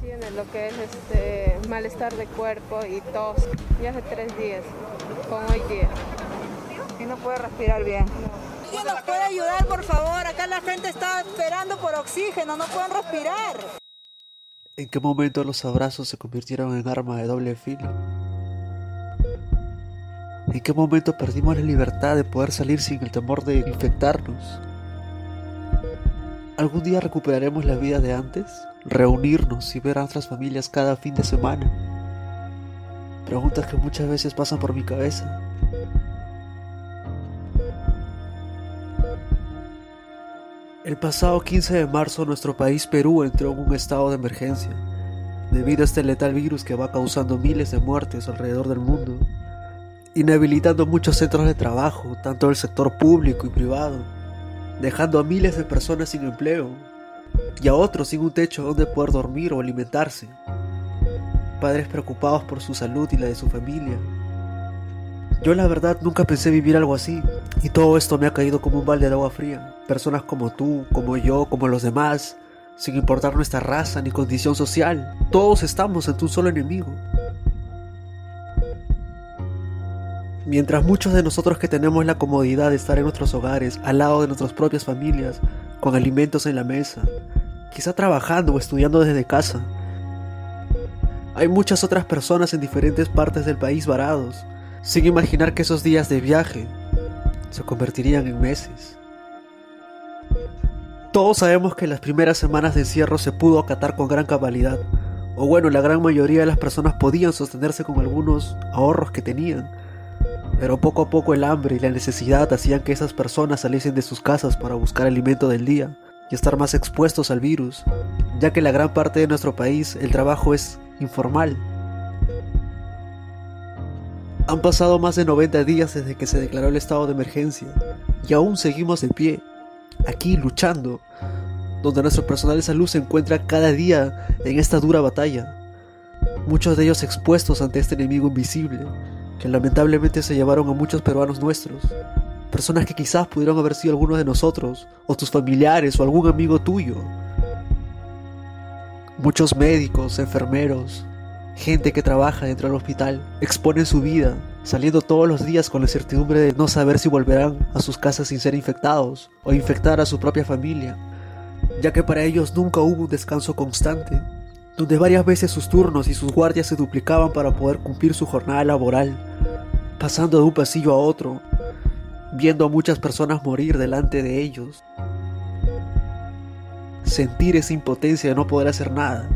Tiene lo que es este malestar de cuerpo y tos. Ya hace tres días, con hoy día. Y no puede respirar bien. ¿Quién nos puede ayudar, por favor? Acá la gente está esperando por oxígeno, no pueden respirar. ¿En qué momento los abrazos se convirtieron en arma de doble filo? ¿En qué momento perdimos la libertad de poder salir sin el temor de infectarnos? ¿Algún día recuperaremos la vida de antes? ¿Reunirnos y ver a nuestras familias cada fin de semana? Preguntas que muchas veces pasan por mi cabeza. El pasado 15 de marzo nuestro país Perú entró en un estado de emergencia debido a este letal virus que va causando miles de muertes alrededor del mundo, inhabilitando muchos centros de trabajo, tanto del sector público y privado, dejando a miles de personas sin empleo y a otros sin un techo donde poder dormir o alimentarse, padres preocupados por su salud y la de su familia. Yo la verdad nunca pensé vivir algo así, y todo esto me ha caído como un balde de agua fría. Personas como tú, como yo, como los demás, sin importar nuestra raza ni condición social, todos estamos ante un solo enemigo. Mientras muchos de nosotros que tenemos la comodidad de estar en nuestros hogares, al lado de nuestras propias familias, con alimentos en la mesa, quizá trabajando o estudiando desde casa, hay muchas otras personas en diferentes partes del país varados, sin imaginar que esos días de viaje se convertirían en meses. Todos sabemos que las primeras semanas de encierro se pudo acatar con gran cabalidad, o bueno, la gran mayoría de las personas podían sostenerse con algunos ahorros que tenían, pero poco a poco el hambre y la necesidad hacían que esas personas saliesen de sus casas para buscar alimento del día y estar más expuestos al virus, ya que la gran parte de nuestro país el trabajo es informal. Han pasado más de 90 días desde que se declaró el estado de emergencia y aún seguimos de pie, aquí luchando, donde nuestro personal de salud se encuentra cada día en esta dura batalla, muchos de ellos expuestos ante este enemigo invisible, que lamentablemente se llevaron a muchos peruanos nuestros, personas que quizás pudieron haber sido algunos de nosotros, o tus familiares, o algún amigo tuyo. Muchos médicos, enfermeros, Gente que trabaja dentro del hospital exponen su vida, saliendo todos los días con la certidumbre de no saber si volverán a sus casas sin ser infectados o infectar a su propia familia, ya que para ellos nunca hubo un descanso constante, donde varias veces sus turnos y sus guardias se duplicaban para poder cumplir su jornada laboral, pasando de un pasillo a otro, viendo a muchas personas morir delante de ellos. Sentir esa impotencia de no poder hacer nada,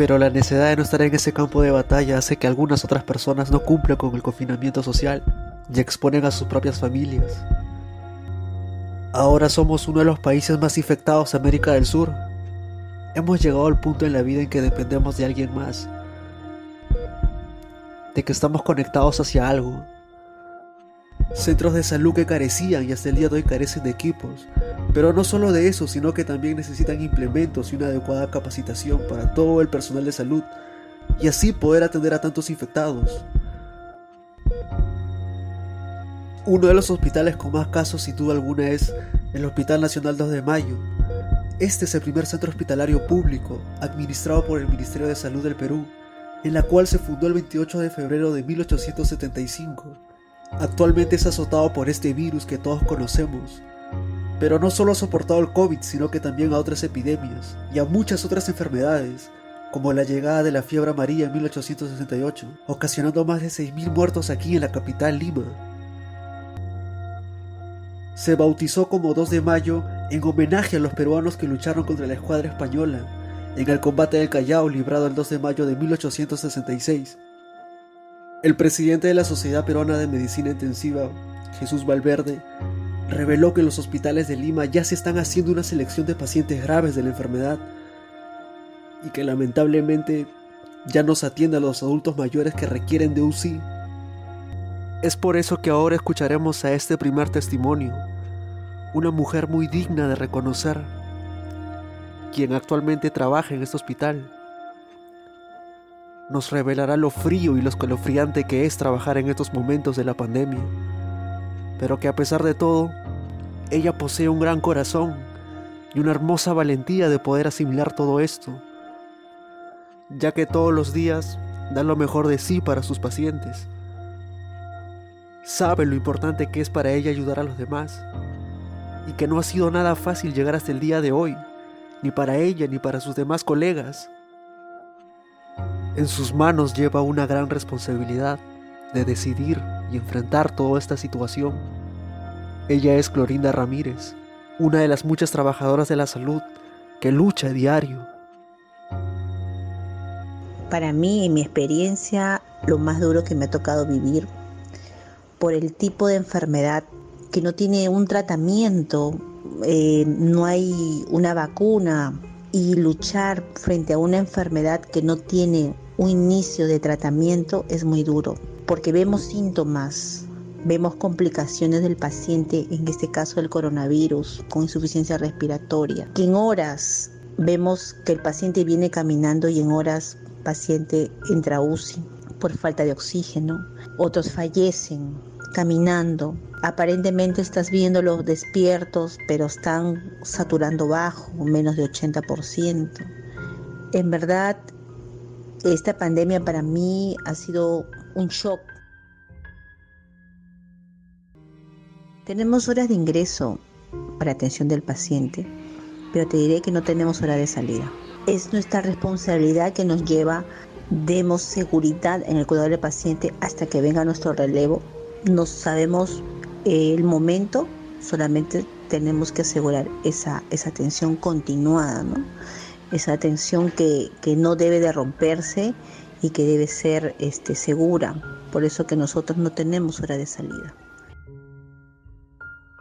pero la necesidad de no estar en ese campo de batalla hace que algunas otras personas no cumplan con el confinamiento social y exponen a sus propias familias. Ahora somos uno de los países más infectados de América del Sur. Hemos llegado al punto en la vida en que dependemos de alguien más, de que estamos conectados hacia algo. Centros de salud que carecían y hasta el día de hoy carecen de equipos, pero no solo de eso, sino que también necesitan implementos y una adecuada capacitación para todo el personal de salud y así poder atender a tantos infectados. Uno de los hospitales con más casos sin duda alguna es el Hospital Nacional 2 de Mayo. Este es el primer centro hospitalario público administrado por el Ministerio de Salud del Perú, en la cual se fundó el 28 de febrero de 1875. Actualmente es azotado por este virus que todos conocemos, pero no solo ha soportado el COVID, sino que también a otras epidemias y a muchas otras enfermedades, como la llegada de la fiebre amarilla en 1868, ocasionando más de 6.000 muertos aquí en la capital Lima. Se bautizó como 2 de mayo en homenaje a los peruanos que lucharon contra la escuadra española en el combate del Callao librado el 2 de mayo de 1866. El presidente de la Sociedad Peruana de Medicina Intensiva, Jesús Valverde, reveló que en los hospitales de Lima ya se están haciendo una selección de pacientes graves de la enfermedad y que lamentablemente ya no se atiende a los adultos mayores que requieren de UCI. Es por eso que ahora escucharemos a este primer testimonio, una mujer muy digna de reconocer, quien actualmente trabaja en este hospital. Nos revelará lo frío y lo escalofriante que es trabajar en estos momentos de la pandemia pero que a pesar de todo, ella posee un gran corazón y una hermosa valentía de poder asimilar todo esto, ya que todos los días da lo mejor de sí para sus pacientes. Sabe lo importante que es para ella ayudar a los demás y que no ha sido nada fácil llegar hasta el día de hoy, ni para ella ni para sus demás colegas. En sus manos lleva una gran responsabilidad de decidir y enfrentar toda esta situación. Ella es Clorinda Ramírez, una de las muchas trabajadoras de la salud que lucha diario. Para mí, en mi experiencia, lo más duro que me ha tocado vivir por el tipo de enfermedad que no tiene un tratamiento, eh, no hay una vacuna y luchar frente a una enfermedad que no tiene un inicio de tratamiento es muy duro, porque vemos síntomas, vemos complicaciones del paciente, en este caso el coronavirus, con insuficiencia respiratoria, en horas vemos que el paciente viene caminando y en horas paciente entra UCI por falta de oxígeno, otros fallecen caminando. Aparentemente estás viéndolos despiertos, pero están saturando bajo, menos de 80%. En verdad, esta pandemia para mí ha sido un shock. Tenemos horas de ingreso para atención del paciente, pero te diré que no tenemos hora de salida. Es nuestra responsabilidad que nos lleva, demos seguridad en el cuidado del paciente hasta que venga nuestro relevo no sabemos el momento, solamente tenemos que asegurar esa, esa atención continuada, ¿no? esa atención que, no debe de romperse y que debe ser este, segura. Por eso que nosotros no tenemos hora de salida.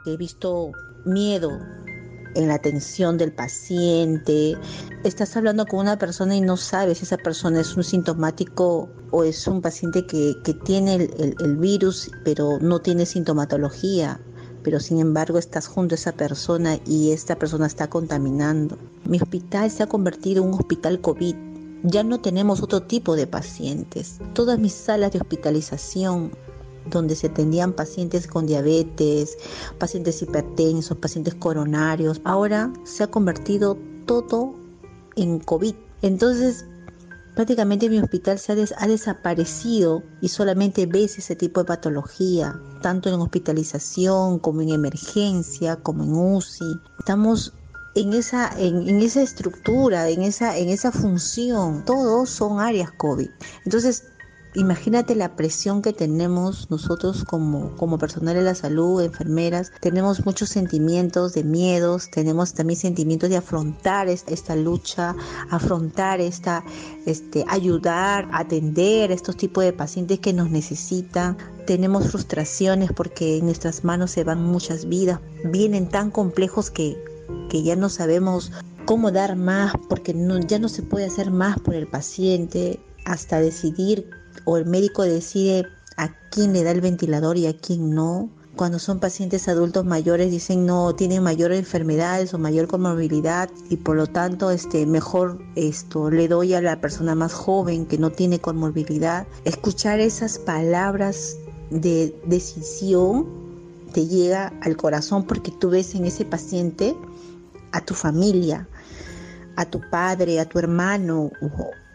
He visto miedo en la atención del paciente. Estás hablando con una persona y no sabes si esa persona es un sintomático o es un paciente que, tiene el, el virus pero no tiene sintomatología pero sin embargo estás junto a esa persona y esta persona está contaminando. Mi hospital se ha convertido en un hospital COVID. Ya no tenemos otro tipo de pacientes. Todas mis salas de hospitalización donde se atendían pacientes con diabetes, pacientes hipertensos, pacientes coronarios. Ahora se ha convertido todo en COVID. Entonces, prácticamente mi hospital se ha, desaparecido y solamente ves ese tipo de patología, tanto en hospitalización como en emergencia, como en UCI. Estamos en esa, estructura, en esa, en esa función. Todos son áreas COVID. Entonces, Imagínate la presión que tenemos nosotros como, como personal de la salud, enfermeras. Tenemos muchos sentimientos de miedos, tenemos también sentimientos de afrontar esta lucha, afrontar esta, este, ayudar, atender a estos tipos de pacientes que nos necesitan. Tenemos frustraciones porque en nuestras manos se van muchas vidas. Vienen tan complejos que, que ya no sabemos cómo dar más porque no, ya no se puede hacer más por el paciente hasta decidir o el médico decide a quién le da el ventilador y a quién no. Cuando son pacientes adultos mayores dicen no tienen mayor enfermedades o mayor comorbilidad y por lo tanto este mejor esto le doy a la persona más joven que no tiene comorbilidad. Escuchar esas palabras de decisión te llega al corazón porque tú ves en ese paciente a tu familia, a tu padre, a tu hermano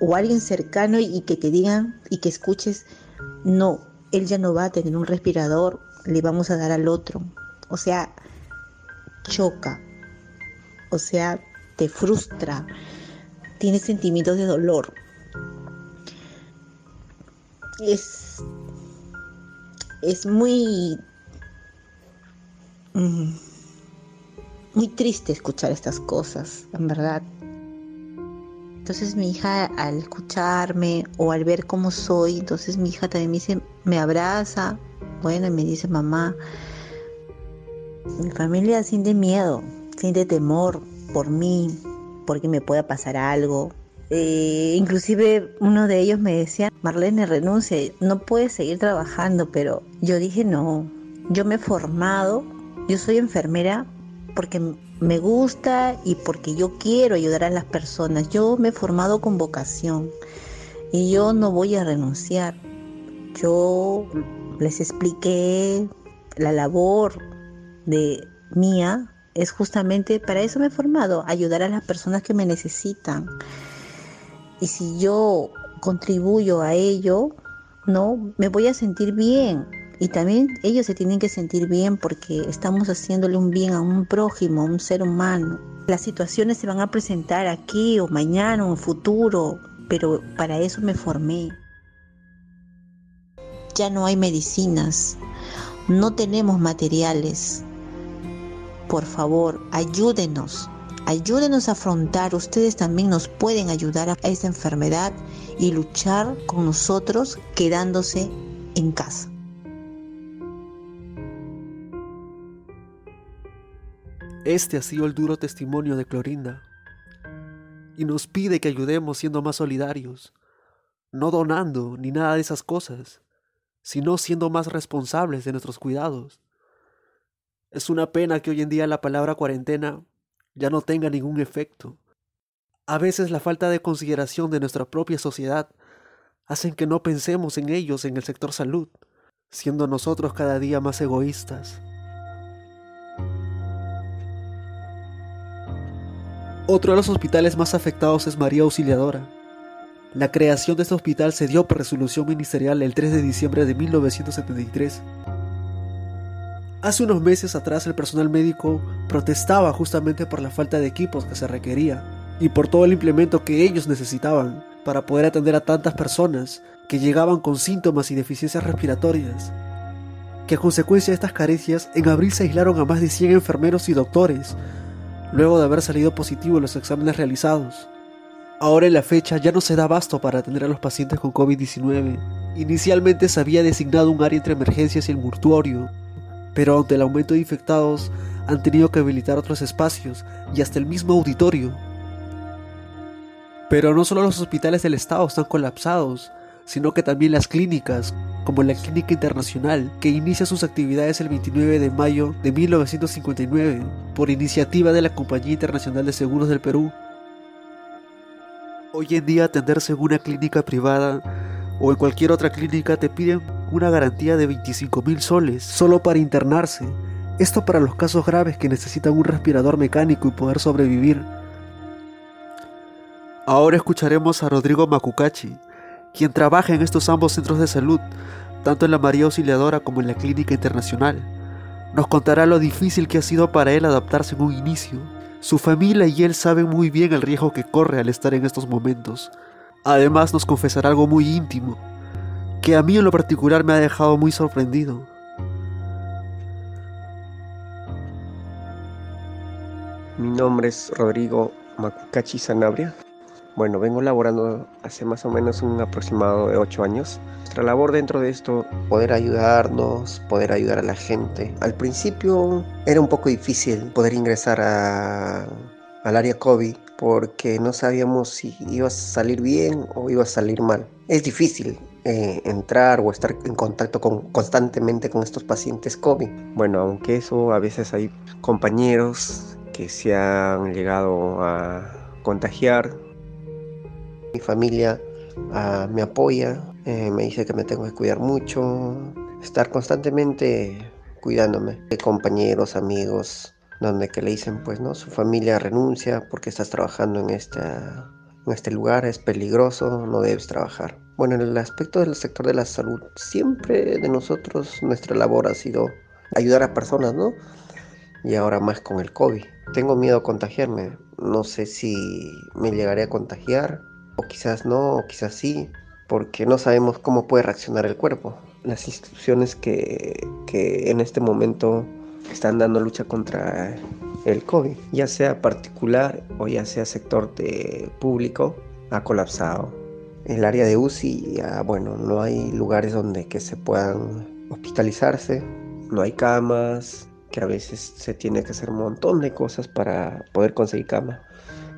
o, alguien cercano y, que te digan y que escuches, no, él ya no va a tener un respirador, le vamos a dar al otro. O sea, choca, o sea, te frustra, tienes sentimientos de dolor. Es, es muy, mm, muy triste escuchar estas cosas, en verdad. Entonces mi hija al escucharme o al ver cómo soy, entonces mi hija también me dice, me abraza, bueno, y me dice, mamá, mi familia siente miedo, siente temor por mí, porque me pueda pasar algo. Eh, inclusive uno de ellos me decía, Marlene, renuncie, no puedes seguir trabajando, pero yo dije, no, yo me he formado, yo soy enfermera porque me gusta y porque yo quiero ayudar a las personas. Yo me he formado con vocación y yo no voy a renunciar. Yo les expliqué la labor de mía es justamente para eso me he formado, ayudar a las personas que me necesitan. Y si yo contribuyo a ello, no, me voy a sentir bien. Y también ellos se tienen que sentir bien porque estamos haciéndole un bien a un prójimo, a un ser humano. Las situaciones se van a presentar aquí o mañana o en futuro, pero para eso me formé. Ya no hay medicinas, no tenemos materiales. Por favor, ayúdenos, ayúdenos a afrontar. Ustedes también nos pueden ayudar a esta enfermedad y luchar con nosotros quedándose en casa. Este ha sido el duro testimonio de Clorinda y nos pide que ayudemos siendo más solidarios, no donando ni nada de esas cosas, sino siendo más responsables de nuestros cuidados. Es una pena que hoy en día la palabra cuarentena ya no tenga ningún efecto. A veces la falta de consideración de nuestra propia sociedad hacen que no pensemos en ellos en el sector salud, siendo nosotros cada día más egoístas. Otro de los hospitales más afectados es María Auxiliadora. La creación de este hospital se dio por resolución ministerial el 3 de diciembre de 1973. Hace unos meses atrás el personal médico protestaba justamente por la falta de equipos que se requería y por todo el implemento que ellos necesitaban para poder atender a tantas personas que llegaban con síntomas y deficiencias respiratorias. Que a consecuencia de estas carencias, en abril se aislaron a más de 100 enfermeros y doctores luego de haber salido positivo en los exámenes realizados. Ahora en la fecha ya no se da abasto para atender a los pacientes con COVID-19. Inicialmente se había designado un área entre emergencias y el mortuorio, pero ante el aumento de infectados han tenido que habilitar otros espacios y hasta el mismo auditorio. Pero no solo los hospitales del estado están colapsados, sino que también las clínicas, como la Clínica Internacional, que inicia sus actividades el 29 de mayo de 1959 por iniciativa de la Compañía Internacional de Seguros del Perú. Hoy en día atenderse en una clínica privada o en cualquier otra clínica te piden una garantía de 25 mil soles solo para internarse. Esto para los casos graves que necesitan un respirador mecánico y poder sobrevivir. Ahora escucharemos a Rodrigo Macucachi, quien trabaja en estos ambos centros de salud, tanto en la María Auxiliadora como en la Clínica Internacional. Nos contará lo difícil que ha sido para él adaptarse en un inicio. Su familia y él saben muy bien el riesgo que corre al estar en estos momentos. Además nos confesará algo muy íntimo, que a mí en lo particular me ha dejado muy sorprendido. Mi nombre es Rodrigo Macucachi Sanabria. Bueno, vengo laborando hace más o menos un aproximado de 8 años. Nuestra labor dentro de esto, poder ayudarnos, poder ayudar a la gente. Al principio era un poco difícil poder ingresar a, al área COVID porque no sabíamos si iba a salir bien o iba a salir mal. Es difícil eh, entrar o estar en contacto con, constantemente con estos pacientes COVID. Bueno, aunque eso a veces hay compañeros que se han llegado a contagiar mi familia uh, me apoya, eh, me dice que me tengo que cuidar mucho, estar constantemente cuidándome de compañeros, amigos, donde que le dicen pues no, su familia renuncia porque estás trabajando en esta en este lugar es peligroso, no debes trabajar. Bueno, en el aspecto del sector de la salud, siempre de nosotros nuestra labor ha sido ayudar a personas, ¿no? Y ahora más con el COVID. Tengo miedo a contagiarme. No sé si me llegaré a contagiar o quizás no, o quizás sí, porque no sabemos cómo puede reaccionar el cuerpo. Las instituciones que, que en este momento están dando lucha contra el COVID, ya sea particular o ya sea sector de público, ha colapsado. El área de UCI, ya, bueno, no hay lugares donde que se puedan hospitalizarse, no hay camas, que a veces se tiene que hacer un montón de cosas para poder conseguir cama.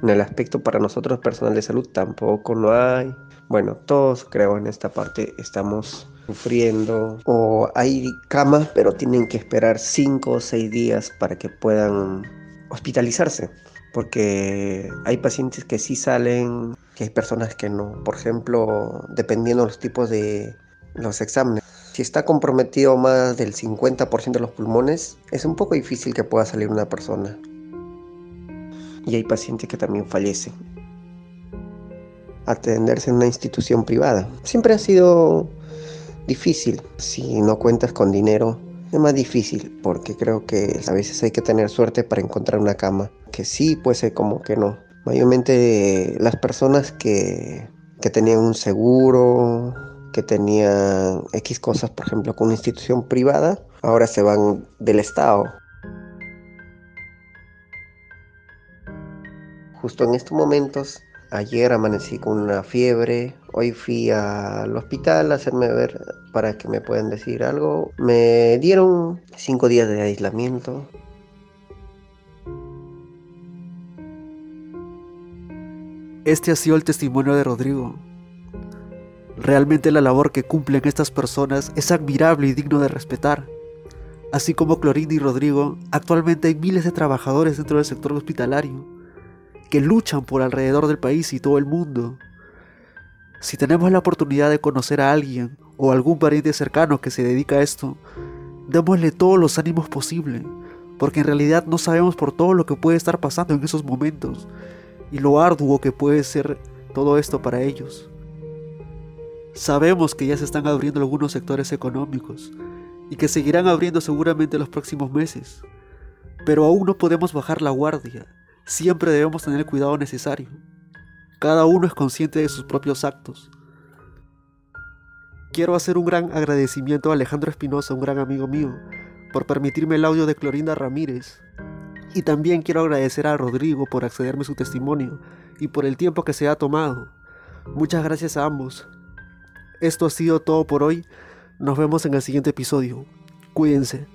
En el aspecto para nosotros personal de salud tampoco no hay. Bueno, todos creo en esta parte estamos sufriendo o hay camas pero tienen que esperar 5 o 6 días para que puedan hospitalizarse porque hay pacientes que sí salen, que hay personas que no. Por ejemplo, dependiendo de los tipos de los exámenes. Si está comprometido más del 50% de los pulmones, es un poco difícil que pueda salir una persona. Y hay pacientes que también fallecen. Atenderse en una institución privada siempre ha sido difícil. Si no cuentas con dinero, es más difícil porque creo que a veces hay que tener suerte para encontrar una cama. Que sí, puede ser como que no. Mayormente las personas que, que tenían un seguro, que tenían X cosas, por ejemplo, con una institución privada, ahora se van del Estado. Justo en estos momentos, ayer amanecí con una fiebre, hoy fui al hospital a hacerme ver para que me puedan decir algo. Me dieron cinco días de aislamiento. Este ha sido el testimonio de Rodrigo. Realmente la labor que cumplen estas personas es admirable y digno de respetar. Así como Clorinda y Rodrigo, actualmente hay miles de trabajadores dentro del sector hospitalario que luchan por alrededor del país y todo el mundo. Si tenemos la oportunidad de conocer a alguien o algún pariente cercano que se dedica a esto, démosle todos los ánimos posibles, porque en realidad no sabemos por todo lo que puede estar pasando en esos momentos y lo arduo que puede ser todo esto para ellos. Sabemos que ya se están abriendo algunos sectores económicos y que seguirán abriendo seguramente los próximos meses, pero aún no podemos bajar la guardia, siempre debemos tener el cuidado necesario. Cada uno es consciente de sus propios actos. Quiero hacer un gran agradecimiento a Alejandro Espinosa, un gran amigo mío, por permitirme el audio de Clorinda Ramírez, y también quiero agradecer a Rodrigo por accederme su testimonio y por el tiempo que se ha tomado. Muchas gracias a ambos. Esto ha sido todo por hoy. Nos vemos en el siguiente episodio. Cuídense.